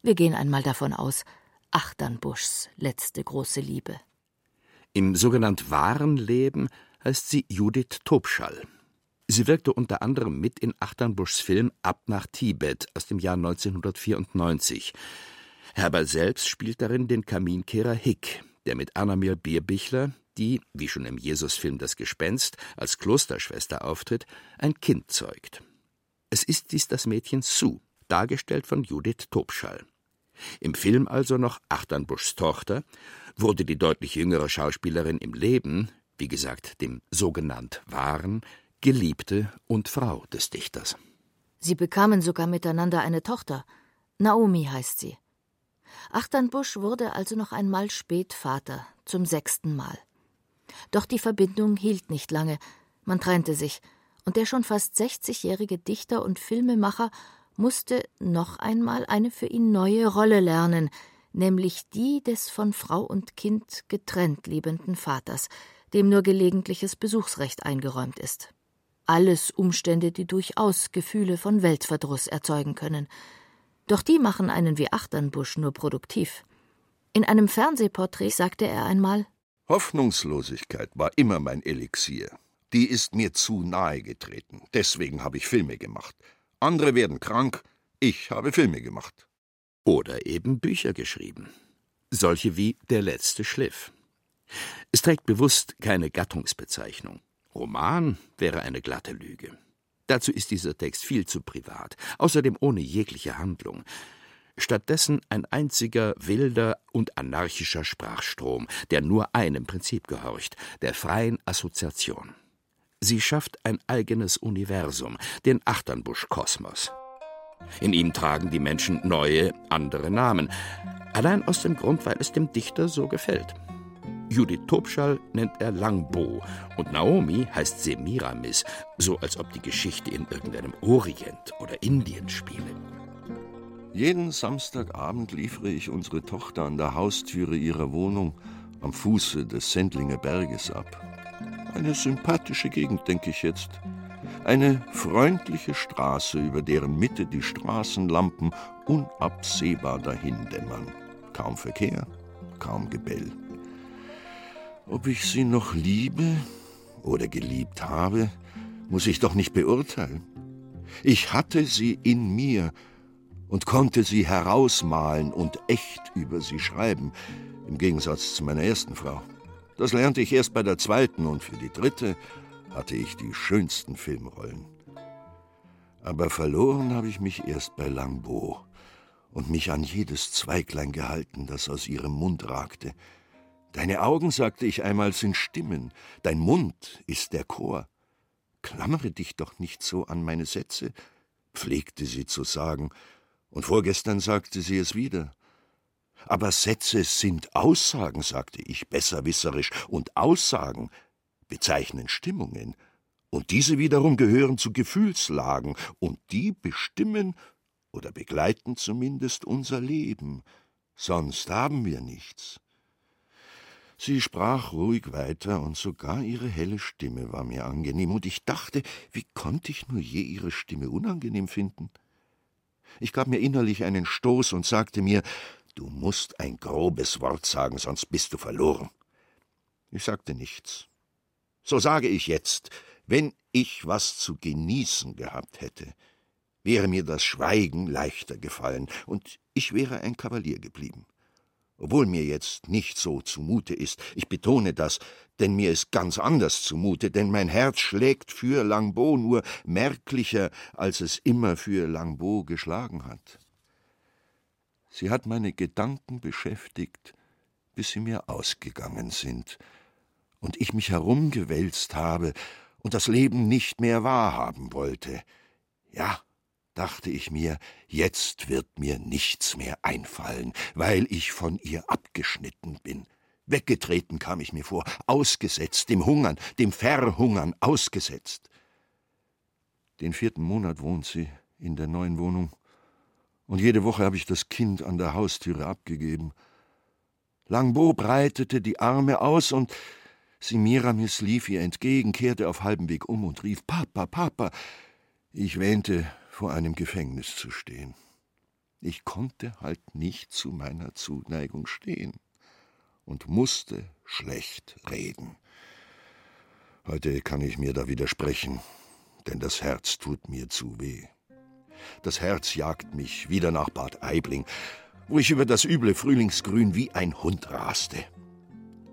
Wir gehen einmal davon aus, Achternbuschs letzte große Liebe. Im sogenannt wahren Leben heißt sie Judith Tobschall. Sie wirkte unter anderem mit in Achternbuschs Film Ab nach Tibet aus dem Jahr 1994. Herbert selbst spielt darin den Kaminkehrer Hick, der mit Annamir Bierbichler, die, wie schon im Jesusfilm Das Gespenst, als Klosterschwester auftritt, ein Kind zeugt. Es ist dies das Mädchen Sue, dargestellt von Judith Tobschall. Im Film also noch Achternbuschs Tochter, wurde die deutlich jüngere Schauspielerin im Leben, wie gesagt, dem sogenannt Wahren, Geliebte und Frau des Dichters. Sie bekamen sogar miteinander eine Tochter. Naomi heißt sie. Achternbusch wurde also noch einmal spät Vater, zum sechsten Mal. Doch die Verbindung hielt nicht lange, man trennte sich, und der schon fast 60-jährige Dichter und Filmemacher musste noch einmal eine für ihn neue Rolle lernen, nämlich die des von Frau und Kind getrennt liebenden Vaters, dem nur gelegentliches Besuchsrecht eingeräumt ist. Alles Umstände, die durchaus Gefühle von Weltverdruss erzeugen können. Doch die machen einen wie Achternbusch nur produktiv. In einem Fernsehporträt sagte er einmal Hoffnungslosigkeit war immer mein Elixier. Die ist mir zu nahe getreten. Deswegen habe ich Filme gemacht. Andere werden krank, ich habe Filme gemacht. Oder eben Bücher geschrieben. Solche wie Der letzte Schliff. Es trägt bewusst keine Gattungsbezeichnung. Roman wäre eine glatte Lüge. Dazu ist dieser Text viel zu privat, außerdem ohne jegliche Handlung. Stattdessen ein einziger wilder und anarchischer Sprachstrom, der nur einem Prinzip gehorcht, der freien Assoziation. Sie schafft ein eigenes Universum, den Achternbusch-Kosmos. In ihm tragen die Menschen neue, andere Namen, allein aus dem Grund, weil es dem Dichter so gefällt. Judith Tobschall nennt er Langbo und Naomi heißt Semiramis, so als ob die Geschichte in irgendeinem Orient oder Indien spiele. Jeden Samstagabend liefere ich unsere Tochter an der Haustüre ihrer Wohnung am Fuße des Sendlinger Berges ab. Eine sympathische Gegend, denke ich jetzt. Eine freundliche Straße, über deren Mitte die Straßenlampen unabsehbar dahindämmern. Kaum Verkehr, kaum Gebell. Ob ich sie noch liebe oder geliebt habe, muss ich doch nicht beurteilen. Ich hatte sie in mir und konnte sie herausmalen und echt über sie schreiben, im Gegensatz zu meiner ersten Frau. Das lernte ich erst bei der zweiten und für die dritte hatte ich die schönsten Filmrollen. Aber verloren habe ich mich erst bei Langbo und mich an jedes Zweiglein gehalten, das aus ihrem Mund ragte. Deine Augen, sagte ich einmal, sind Stimmen, dein Mund ist der Chor. Klammere dich doch nicht so an meine Sätze, pflegte sie zu sagen, und vorgestern sagte sie es wieder. Aber Sätze sind Aussagen, sagte ich besserwisserisch, und Aussagen bezeichnen Stimmungen, und diese wiederum gehören zu Gefühlslagen, und die bestimmen oder begleiten zumindest unser Leben, sonst haben wir nichts. Sie sprach ruhig weiter, und sogar ihre helle Stimme war mir angenehm, und ich dachte, wie konnte ich nur je ihre Stimme unangenehm finden? Ich gab mir innerlich einen Stoß und sagte mir, du musst ein grobes Wort sagen, sonst bist du verloren. Ich sagte nichts. So sage ich jetzt, wenn ich was zu genießen gehabt hätte, wäre mir das Schweigen leichter gefallen, und ich wäre ein Kavalier geblieben. Obwohl mir jetzt nicht so zumute ist, ich betone das, denn mir ist ganz anders zumute, denn mein Herz schlägt für Langbo nur merklicher, als es immer für Langbo geschlagen hat. Sie hat meine Gedanken beschäftigt, bis sie mir ausgegangen sind, und ich mich herumgewälzt habe und das Leben nicht mehr wahrhaben wollte. Ja, dachte ich mir, jetzt wird mir nichts mehr einfallen, weil ich von ihr abgeschnitten bin. Weggetreten kam ich mir vor, ausgesetzt, dem Hungern, dem Verhungern ausgesetzt. Den vierten Monat wohnt sie in der neuen Wohnung, und jede Woche habe ich das Kind an der Haustüre abgegeben. Langbo breitete die Arme aus und Semiramis lief ihr entgegen, kehrte auf halbem Weg um und rief Papa, Papa. Ich wähnte, vor einem Gefängnis zu stehen. Ich konnte halt nicht zu meiner Zuneigung stehen und musste schlecht reden. Heute kann ich mir da widersprechen, denn das Herz tut mir zu weh. Das Herz jagt mich wieder nach Bad Aibling, wo ich über das üble Frühlingsgrün wie ein Hund raste.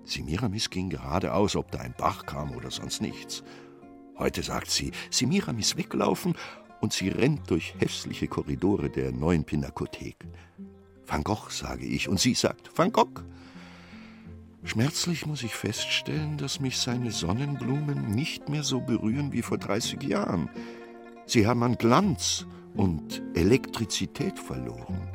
Semiramis ging geradeaus, ob da ein Bach kam oder sonst nichts. Heute sagt sie, Semiramis weglaufen und sie rennt durch hässliche Korridore der neuen Pinakothek. Van Gogh, sage ich, und sie sagt, Van Gogh. Schmerzlich muss ich feststellen, dass mich seine Sonnenblumen nicht mehr so berühren wie vor 30 Jahren. Sie haben an Glanz und Elektrizität verloren.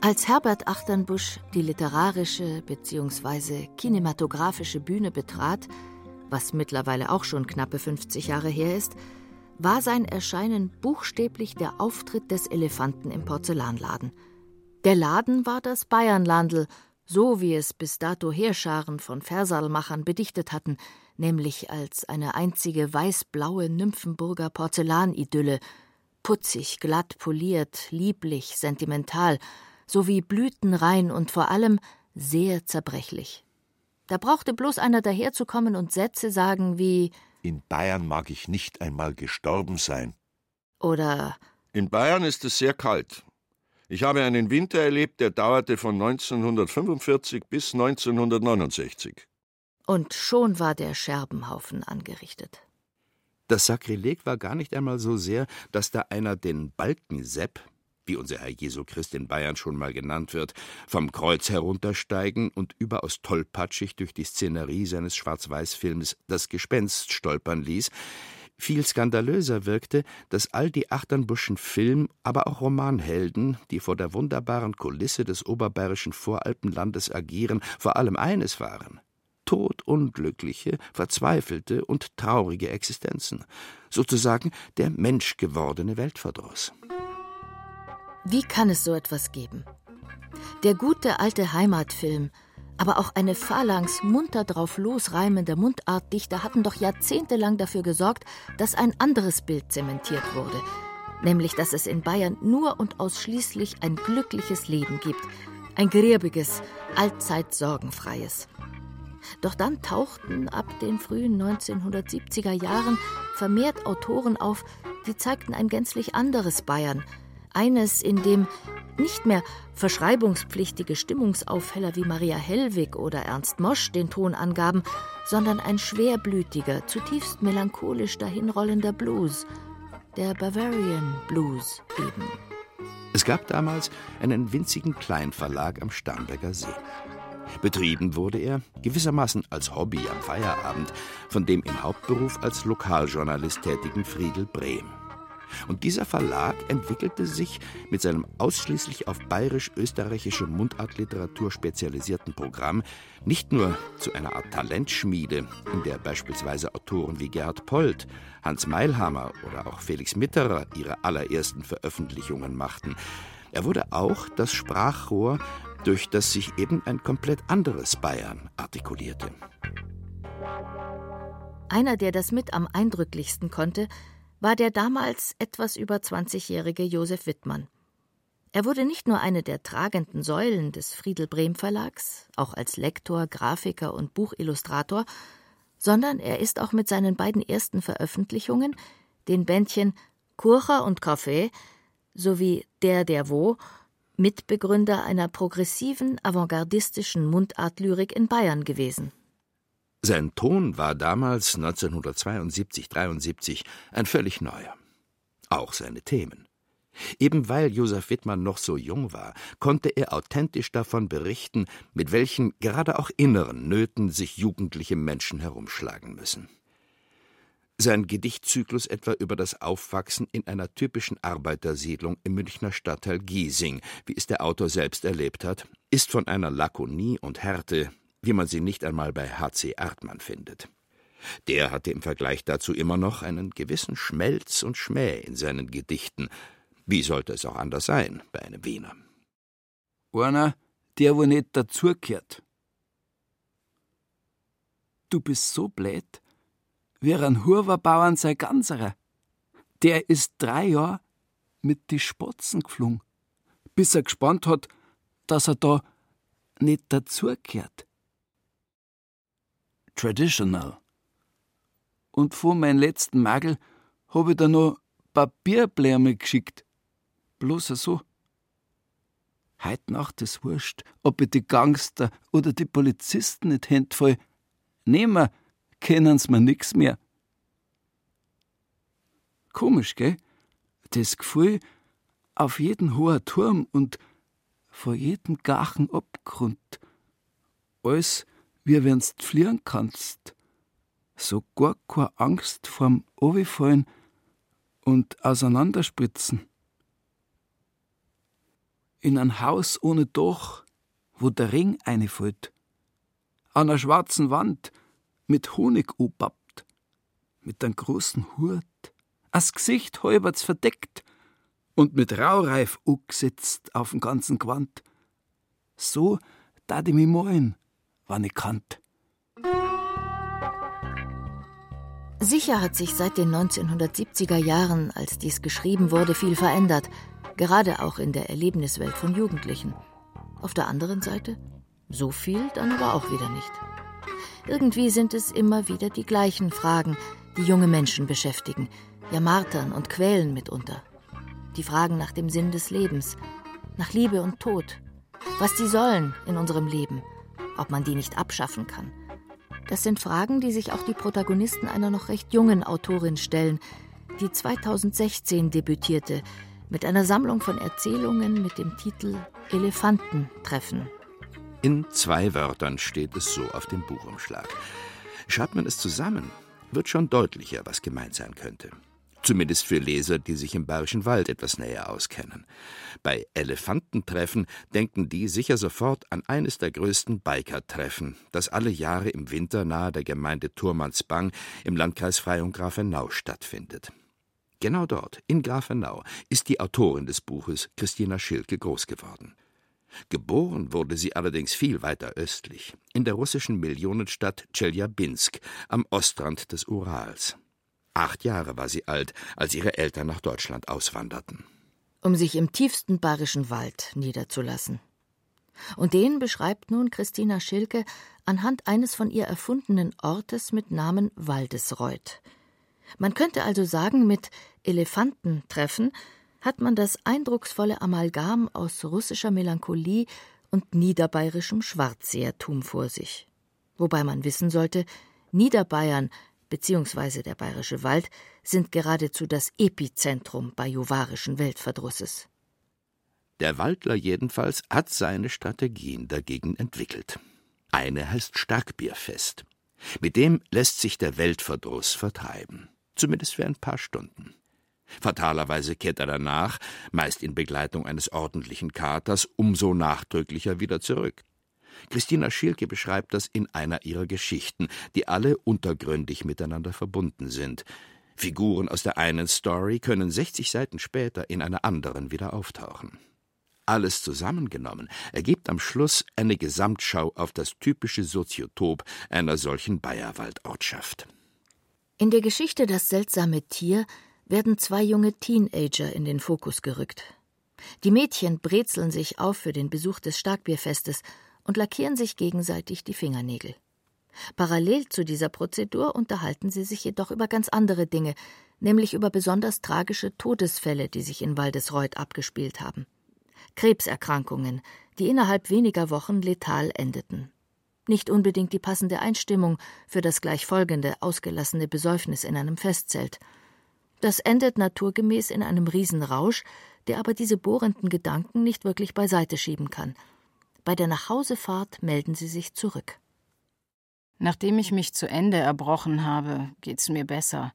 Als Herbert Achternbusch die literarische bzw. kinematografische Bühne betrat, was mittlerweile auch schon knappe 50 Jahre her ist, war sein Erscheinen buchstäblich der Auftritt des Elefanten im Porzellanladen. Der Laden war das Bayernlandl, so wie es bis dato Heerscharen von Versalmachern bedichtet hatten, nämlich als eine einzige weißblaue Nymphenburger Porzellanidylle, putzig, glatt poliert, lieblich, sentimental, sowie blütenrein und vor allem sehr zerbrechlich. Da brauchte bloß einer daherzukommen und Sätze sagen wie In Bayern mag ich nicht einmal gestorben sein. Oder In Bayern ist es sehr kalt. Ich habe einen Winter erlebt, der dauerte von 1945 bis 1969. Und schon war der Scherbenhaufen angerichtet. Das Sakrileg war gar nicht einmal so sehr, dass da einer den Balkensepp, wie unser Herr Jesu Christ in Bayern schon mal genannt wird, vom Kreuz heruntersteigen und überaus tollpatschig durch die Szenerie seines Schwarz-Weiß-Films Das Gespenst stolpern ließ, viel skandalöser wirkte, dass all die Achternbuschen Film-, aber auch Romanhelden, die vor der wunderbaren Kulisse des oberbayerischen Voralpenlandes agieren, vor allem eines waren: todunglückliche, verzweifelte und traurige Existenzen, sozusagen der menschgewordene Weltverdruss. Wie kann es so etwas geben? Der gute alte Heimatfilm, aber auch eine Phalanx munter drauf losreimender Mundartdichter hatten doch jahrzehntelang dafür gesorgt, dass ein anderes Bild zementiert wurde, nämlich dass es in Bayern nur und ausschließlich ein glückliches Leben gibt, ein griebiges, allzeit sorgenfreies. Doch dann tauchten ab den frühen 1970er Jahren vermehrt Autoren auf, die zeigten ein gänzlich anderes Bayern – eines, in dem nicht mehr verschreibungspflichtige Stimmungsaufheller wie Maria Hellwig oder Ernst Mosch den Ton angaben, sondern ein schwerblütiger, zutiefst melancholisch dahinrollender Blues, der Bavarian Blues eben. Es gab damals einen winzigen Kleinverlag am Starnberger See. Betrieben wurde er gewissermaßen als Hobby am Feierabend von dem im Hauptberuf als Lokaljournalist tätigen Friedel Brehm. Und dieser Verlag entwickelte sich mit seinem ausschließlich auf bayerisch-österreichische Mundartliteratur spezialisierten Programm nicht nur zu einer Art Talentschmiede, in der beispielsweise Autoren wie Gerhard Polt, Hans Meilhammer oder auch Felix Mitterer ihre allerersten Veröffentlichungen machten. Er wurde auch das Sprachrohr, durch das sich eben ein komplett anderes Bayern artikulierte. Einer, der das mit am eindrücklichsten konnte, war der damals etwas über 20-jährige Josef Wittmann. Er wurde nicht nur eine der tragenden Säulen des Friedel Brehm Verlags, auch als Lektor, Grafiker und Buchillustrator, sondern er ist auch mit seinen beiden ersten Veröffentlichungen, den Bändchen Kurcher und Kaffee sowie Der der Wo, Mitbegründer einer progressiven, avantgardistischen Mundartlyrik in Bayern gewesen. Sein Ton war damals 1972, 73 ein völlig neuer. Auch seine Themen. Eben weil Josef Wittmann noch so jung war, konnte er authentisch davon berichten, mit welchen gerade auch inneren Nöten sich jugendliche Menschen herumschlagen müssen. Sein Gedichtzyklus etwa über das Aufwachsen in einer typischen Arbeitersiedlung im Münchner Stadtteil Giesing, wie es der Autor selbst erlebt hat, ist von einer Lakonie und Härte, wie man sie nicht einmal bei H.C. Erdmann findet. Der hatte im Vergleich dazu immer noch einen gewissen Schmelz und Schmäh in seinen Gedichten. Wie sollte es auch anders sein bei einem Wiener? Einer, der wo nicht dazugehört. Du bist so blöd, wie ein Hurverbauern sei ganzerer. Der ist drei Jahre mit die Spatzen geflogen, bis er gespannt hat, dass er da nicht dazugehört traditional. Und von meinem letzten Magel hab ich da noch Papierbläme geschickt. Bloß so. Heut Nacht ist wurscht, ob ich die Gangster oder die Polizisten nicht händvoll. Nehmen kennen's mir nix mehr. Komisch, gell? Das Gefühl, auf jeden hoher Turm und vor jedem Gachen Abgrund. Alles wie wenn's fliehen kannst. So gar keine Angst vorm Oberfallen und Auseinanderspritzen. In ein Haus ohne Dach, wo der Ring einfällt. An einer schwarzen Wand mit Honig obappt, mit einem großen Hut, das Gesicht halberts verdeckt und mit Raureif angesetzt auf dem ganzen Gewand. So da ich mich moin wann ich kannt. Sicher hat sich seit den 1970er Jahren, als dies geschrieben wurde, viel verändert, gerade auch in der Erlebniswelt von Jugendlichen. Auf der anderen Seite, so viel dann aber auch wieder nicht. Irgendwie sind es immer wieder die gleichen Fragen, die junge Menschen beschäftigen, ja martern und quälen mitunter. Die Fragen nach dem Sinn des Lebens, nach Liebe und Tod, was die sollen in unserem Leben – ob man die nicht abschaffen kann. Das sind Fragen, die sich auch die Protagonisten einer noch recht jungen Autorin stellen, die 2016 debütierte, mit einer Sammlung von Erzählungen mit dem Titel Elefantentreffen. In zwei Wörtern steht es so auf dem Buchumschlag. Schreibt man es zusammen, wird schon deutlicher, was gemeint sein könnte. Zumindest für Leser, die sich im Bayerischen Wald etwas näher auskennen. Bei Elefantentreffen denken die sicher sofort an eines der größten Biker-Treffen, das alle Jahre im Winter nahe der Gemeinde Turmansbang im Landkreis Freyung Grafenau stattfindet. Genau dort, in Grafenau, ist die Autorin des Buches, Christina Schilke, groß geworden. Geboren wurde sie allerdings viel weiter östlich, in der russischen Millionenstadt Tscheljabinsk am Ostrand des Urals. Acht Jahre war sie alt, als ihre Eltern nach Deutschland auswanderten. Um sich im tiefsten bayerischen Wald niederzulassen. Und den beschreibt nun Christina Schilke anhand eines von ihr erfundenen Ortes mit Namen Waldesreuth. Man könnte also sagen, mit Elefantentreffen hat man das eindrucksvolle Amalgam aus russischer Melancholie und niederbayerischem Schwarzsehertum vor sich. Wobei man wissen sollte, Niederbayern bzw. der Bayerische Wald sind geradezu das Epizentrum bajuwarischen Weltverdrusses. Der Waldler jedenfalls hat seine Strategien dagegen entwickelt. Eine heißt Starkbierfest. Mit dem lässt sich der Weltverdruss vertreiben, zumindest für ein paar Stunden. Fatalerweise kehrt er danach, meist in Begleitung eines ordentlichen Katers, umso nachdrücklicher wieder zurück. Christina Schielke beschreibt das in einer ihrer Geschichten, die alle untergründig miteinander verbunden sind. Figuren aus der einen Story können 60 Seiten später in einer anderen wieder auftauchen. Alles zusammengenommen ergibt am Schluss eine Gesamtschau auf das typische Soziotop einer solchen Bayerwaldortschaft. In der Geschichte Das seltsame Tier werden zwei junge Teenager in den Fokus gerückt. Die Mädchen brezeln sich auf für den Besuch des Starkbierfestes und lackieren sich gegenseitig die Fingernägel. Parallel zu dieser Prozedur unterhalten sie sich jedoch über ganz andere Dinge, nämlich über besonders tragische Todesfälle, die sich in Waldesreuth abgespielt haben. Krebserkrankungen, die innerhalb weniger Wochen letal endeten. Nicht unbedingt die passende Einstimmung für das gleich folgende ausgelassene Besäufnis in einem Festzelt. Das endet naturgemäß in einem Riesenrausch, der aber diese bohrenden Gedanken nicht wirklich beiseite schieben kann – bei der Nachhausefahrt melden sie sich zurück. Nachdem ich mich zu Ende erbrochen habe, geht's mir besser.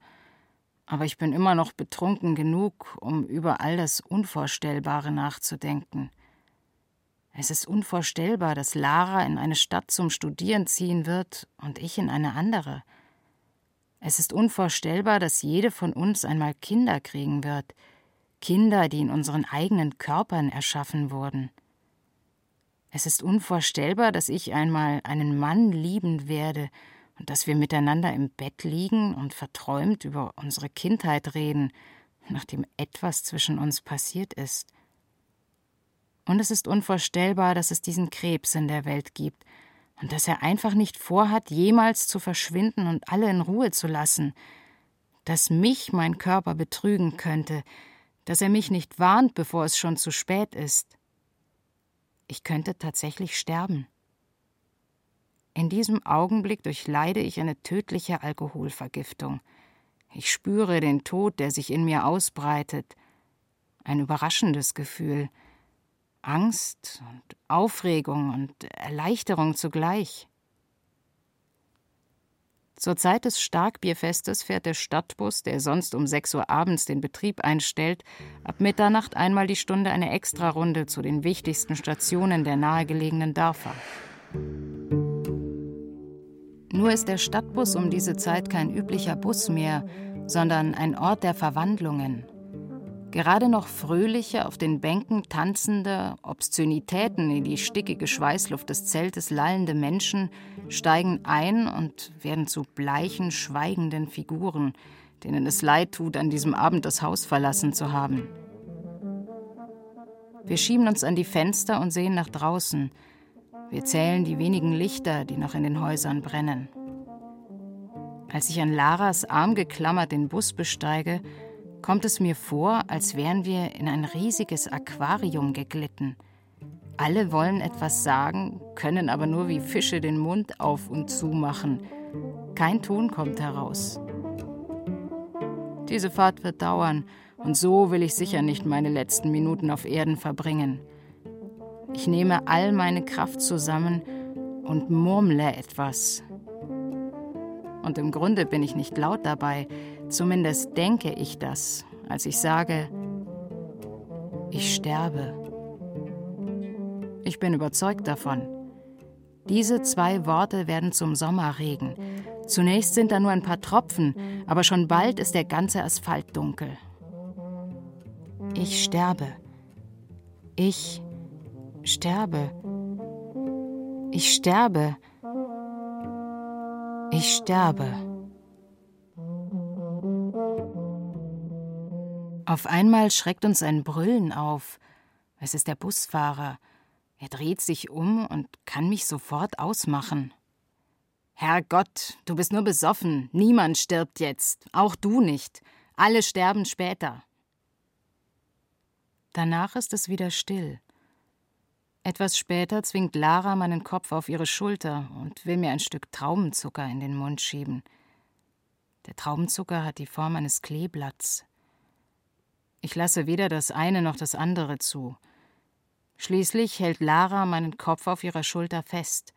Aber ich bin immer noch betrunken genug, um über all das Unvorstellbare nachzudenken. Es ist unvorstellbar, dass Lara in eine Stadt zum Studieren ziehen wird und ich in eine andere. Es ist unvorstellbar, dass jede von uns einmal Kinder kriegen wird, Kinder, die in unseren eigenen Körpern erschaffen wurden. Es ist unvorstellbar, dass ich einmal einen Mann lieben werde und dass wir miteinander im Bett liegen und verträumt über unsere Kindheit reden, nachdem etwas zwischen uns passiert ist. Und es ist unvorstellbar, dass es diesen Krebs in der Welt gibt und dass er einfach nicht vorhat, jemals zu verschwinden und alle in Ruhe zu lassen, dass mich mein Körper betrügen könnte, dass er mich nicht warnt, bevor es schon zu spät ist. Ich könnte tatsächlich sterben. In diesem Augenblick durchleide ich eine tödliche Alkoholvergiftung. Ich spüre den Tod, der sich in mir ausbreitet. Ein überraschendes Gefühl. Angst und Aufregung und Erleichterung zugleich. Zur Zeit des Starkbierfestes fährt der Stadtbus, der sonst um 6 Uhr abends den Betrieb einstellt, ab Mitternacht einmal die Stunde eine Extrarunde zu den wichtigsten Stationen der nahegelegenen Dörfer. Nur ist der Stadtbus um diese Zeit kein üblicher Bus mehr, sondern ein Ort der Verwandlungen, Gerade noch fröhliche, auf den Bänken tanzende, Obszönitäten in die stickige Schweißluft des Zeltes lallende Menschen steigen ein und werden zu bleichen, schweigenden Figuren, denen es leid tut, an diesem Abend das Haus verlassen zu haben. Wir schieben uns an die Fenster und sehen nach draußen. Wir zählen die wenigen Lichter, die noch in den Häusern brennen. Als ich an Laras Arm geklammert den Bus besteige, kommt es mir vor, als wären wir in ein riesiges Aquarium geglitten. Alle wollen etwas sagen, können aber nur wie Fische den Mund auf und zu machen. Kein Ton kommt heraus. Diese Fahrt wird dauern Und so will ich sicher nicht meine letzten Minuten auf Erden verbringen. Ich nehme all meine Kraft zusammen und murmle etwas. Und im Grunde bin ich nicht laut dabei, zumindest denke ich das, als ich sage, ich sterbe. Ich bin überzeugt davon. Diese zwei Worte werden zum Sommerregen. Zunächst sind da nur ein paar Tropfen, aber schon bald ist der ganze Asphalt dunkel. Ich sterbe. Ich sterbe. Ich sterbe. Ich sterbe. Auf einmal schreckt uns ein Brüllen auf. Es ist der Busfahrer. Er dreht sich um und kann mich sofort ausmachen. Herrgott, du bist nur besoffen. Niemand stirbt jetzt. Auch du nicht. Alle sterben später. Danach ist es wieder still. Etwas später zwingt Lara meinen Kopf auf ihre Schulter und will mir ein Stück Traubenzucker in den Mund schieben. Der Traubenzucker hat die Form eines Kleeblatts. Ich lasse weder das eine noch das andere zu. Schließlich hält Lara meinen Kopf auf ihrer Schulter fest.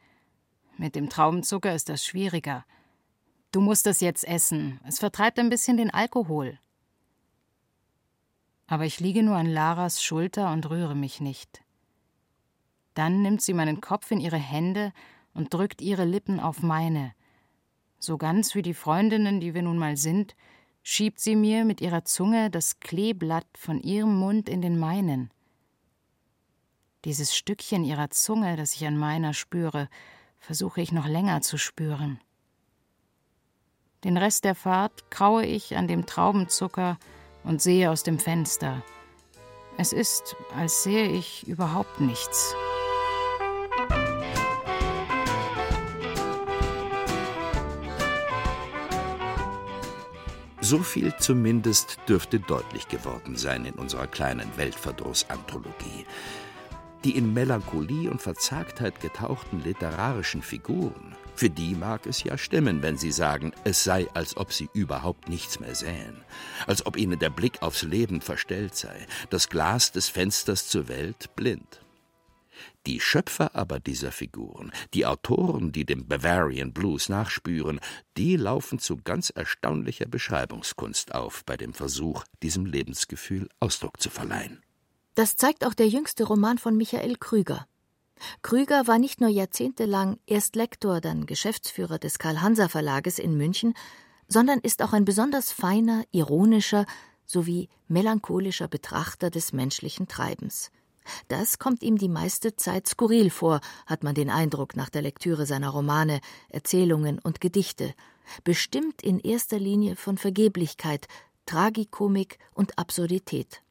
Mit dem Traubenzucker ist das schwieriger. Du musst das jetzt essen. Es vertreibt ein bisschen den Alkohol aber ich liege nur an Laras Schulter und rühre mich nicht. Dann nimmt sie meinen Kopf in ihre Hände und drückt ihre Lippen auf meine. So ganz wie die Freundinnen, die wir nun mal sind, schiebt sie mir mit ihrer Zunge das Kleeblatt von ihrem Mund in den meinen. Dieses Stückchen ihrer Zunge, das ich an meiner spüre, versuche ich noch länger zu spüren. Den Rest der Fahrt kaue ich an dem Traubenzucker und sehe aus dem Fenster. Es ist, als sehe ich überhaupt nichts. So viel zumindest dürfte deutlich geworden sein in unserer kleinen Weltverdruss-Anthologie. Die in Melancholie und Verzagtheit getauchten literarischen Figuren für die mag es ja stimmen, wenn sie sagen, es sei, als ob sie überhaupt nichts mehr sähen, als ob ihnen der Blick aufs Leben verstellt sei, das Glas des Fensters zur Welt blind. Die Schöpfer aber dieser Figuren, die Autoren, die dem Bavarian Blues nachspüren, die laufen zu ganz erstaunlicher Beschreibungskunst auf bei dem Versuch, diesem Lebensgefühl Ausdruck zu verleihen. Das zeigt auch der jüngste Roman von Michael Krüger. Krüger war nicht nur jahrzehntelang erst Lektor, dann Geschäftsführer des Karl-Hanser-Verlages in München, sondern ist auch ein besonders feiner, ironischer sowie melancholischer Betrachter des menschlichen Treibens. Das kommt ihm die meiste Zeit skurril vor, hat man den Eindruck nach der Lektüre seiner Romane, Erzählungen und Gedichte, bestimmt in erster Linie von Vergeblichkeit, Tragikomik und Absurdität.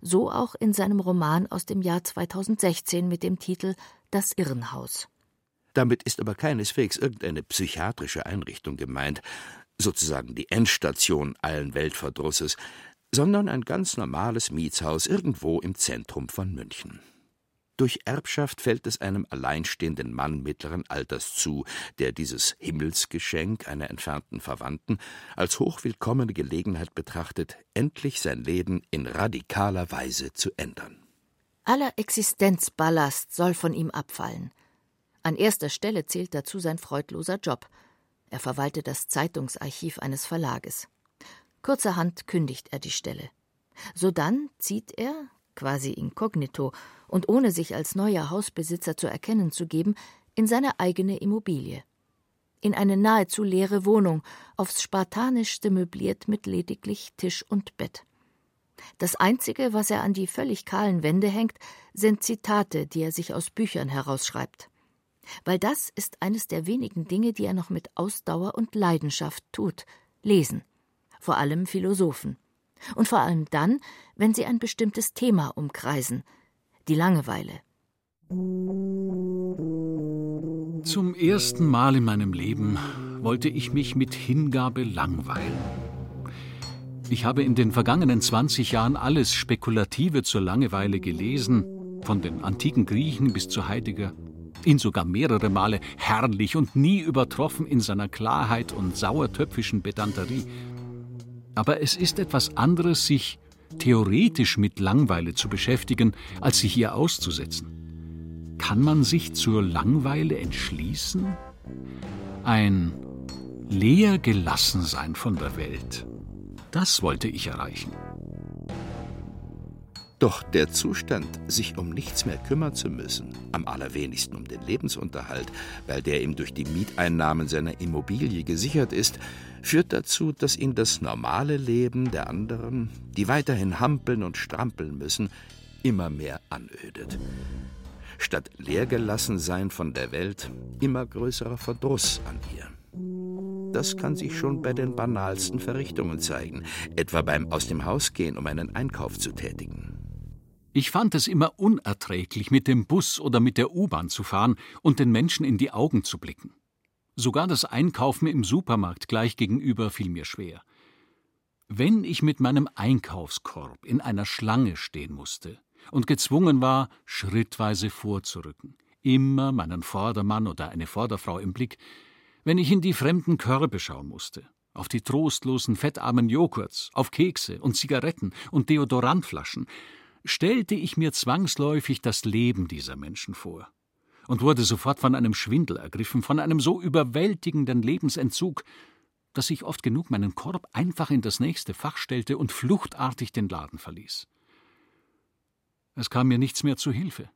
So auch in seinem Roman aus dem Jahr 2016 mit dem Titel Das Irrenhaus. Damit ist aber keineswegs irgendeine psychiatrische Einrichtung gemeint, sozusagen die Endstation allen Weltverdrusses, sondern ein ganz normales Mietshaus irgendwo im Zentrum von München. Durch Erbschaft fällt es einem alleinstehenden Mann mittleren Alters zu, der dieses Himmelsgeschenk einer entfernten Verwandten als hochwillkommene Gelegenheit betrachtet, endlich sein Leben in radikaler Weise zu ändern. Aller Existenzballast soll von ihm abfallen. An erster Stelle zählt dazu sein freudloser Job. Er verwaltet das Zeitungsarchiv eines Verlages. Kurzerhand kündigt er die Stelle. Sodann zieht er, quasi inkognito und ohne sich als neuer Hausbesitzer zu erkennen zu geben, in seine eigene Immobilie. In eine nahezu leere Wohnung, aufs spartanischste möbliert mit lediglich Tisch und Bett. Das Einzige, was er an die völlig kahlen Wände hängt, sind Zitate, die er sich aus Büchern herausschreibt. Weil das ist eines der wenigen Dinge, die er noch mit Ausdauer und Leidenschaft tut lesen, vor allem Philosophen. Und vor allem dann, wenn sie ein bestimmtes Thema umkreisen, die Langeweile. Zum ersten Mal in meinem Leben wollte ich mich mit Hingabe langweilen. Ich habe in den vergangenen 20 Jahren alles Spekulative zur Langeweile gelesen, von den antiken Griechen bis zu Heidegger, ihn sogar mehrere Male herrlich und nie übertroffen in seiner Klarheit und sauertöpfischen Pedanterie. Aber es ist etwas anderes, sich theoretisch mit Langweile zu beschäftigen, als sich ihr auszusetzen. Kann man sich zur Langweile entschließen? Ein Leergelassensein von der Welt. Das wollte ich erreichen. Doch der Zustand, sich um nichts mehr kümmern zu müssen, am allerwenigsten um den Lebensunterhalt, weil der ihm durch die Mieteinnahmen seiner Immobilie gesichert ist, führt dazu, dass ihn das normale Leben der anderen, die weiterhin hampeln und strampeln müssen, immer mehr anödet. Statt leergelassen sein von der Welt, immer größerer Verdruss an ihr. Das kann sich schon bei den banalsten Verrichtungen zeigen, etwa beim Aus dem Haus gehen, um einen Einkauf zu tätigen. Ich fand es immer unerträglich, mit dem Bus oder mit der U-Bahn zu fahren und den Menschen in die Augen zu blicken. Sogar das Einkaufen im Supermarkt gleich gegenüber fiel mir schwer. Wenn ich mit meinem Einkaufskorb in einer Schlange stehen musste und gezwungen war, schrittweise vorzurücken, immer meinen Vordermann oder eine Vorderfrau im Blick, wenn ich in die fremden Körbe schauen musste, auf die trostlosen, fettarmen Joghurts, auf Kekse und Zigaretten und Deodorantflaschen, stellte ich mir zwangsläufig das Leben dieser Menschen vor und wurde sofort von einem Schwindel ergriffen, von einem so überwältigenden Lebensentzug, dass ich oft genug meinen Korb einfach in das nächste Fach stellte und fluchtartig den Laden verließ. Es kam mir nichts mehr zu Hilfe.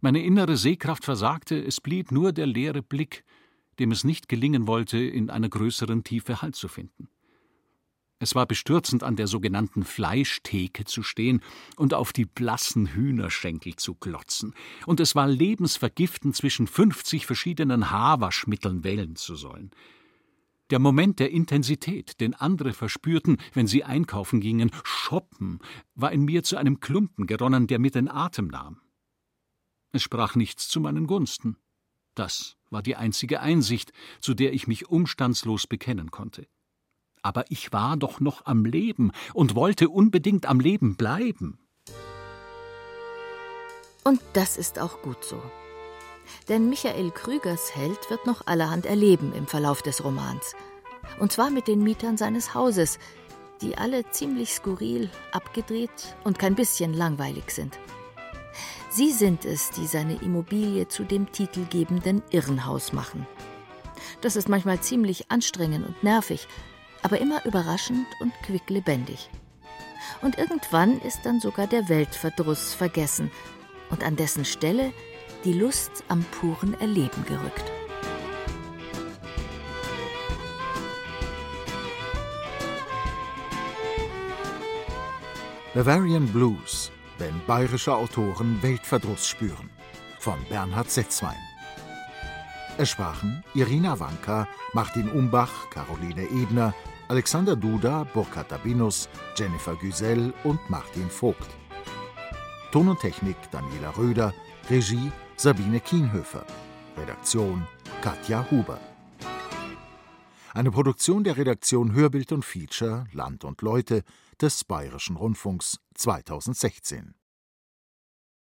Meine innere Sehkraft versagte, es blieb nur der leere Blick, dem es nicht gelingen wollte, in einer größeren Tiefe Halt zu finden. Es war bestürzend, an der sogenannten Fleischtheke zu stehen und auf die blassen Hühnerschenkel zu glotzen. Und es war lebensvergiftend, zwischen fünfzig verschiedenen Haarwaschmitteln wählen zu sollen. Der Moment der Intensität, den andere verspürten, wenn sie einkaufen gingen, shoppen, war in mir zu einem Klumpen geronnen, der mir den Atem nahm. Es sprach nichts zu meinen Gunsten. Das war die einzige Einsicht, zu der ich mich umstandslos bekennen konnte aber ich war doch noch am Leben und wollte unbedingt am Leben bleiben. Und das ist auch gut so. Denn Michael Krügers Held wird noch allerhand erleben im Verlauf des Romans. Und zwar mit den Mietern seines Hauses, die alle ziemlich skurril, abgedreht und kein bisschen langweilig sind. Sie sind es, die seine Immobilie zu dem titelgebenden Irrenhaus machen. Das ist manchmal ziemlich anstrengend und nervig, aber immer überraschend und quicklebendig. Und irgendwann ist dann sogar der Weltverdruss vergessen und an dessen Stelle die Lust am puren Erleben gerückt. Bavarian Blues, wenn bayerische Autoren Weltverdruss spüren, von Bernhard Setzwein. Es sprachen Irina Wanka, Martin Umbach, Caroline Ebner, Alexander Duda, Burkhard Dabinus, Jennifer Güsell und Martin Vogt. Ton und Technik Daniela Röder, Regie Sabine Kienhöfer, Redaktion Katja Huber. Eine Produktion der Redaktion Hörbild und Feature Land und Leute des Bayerischen Rundfunks 2016.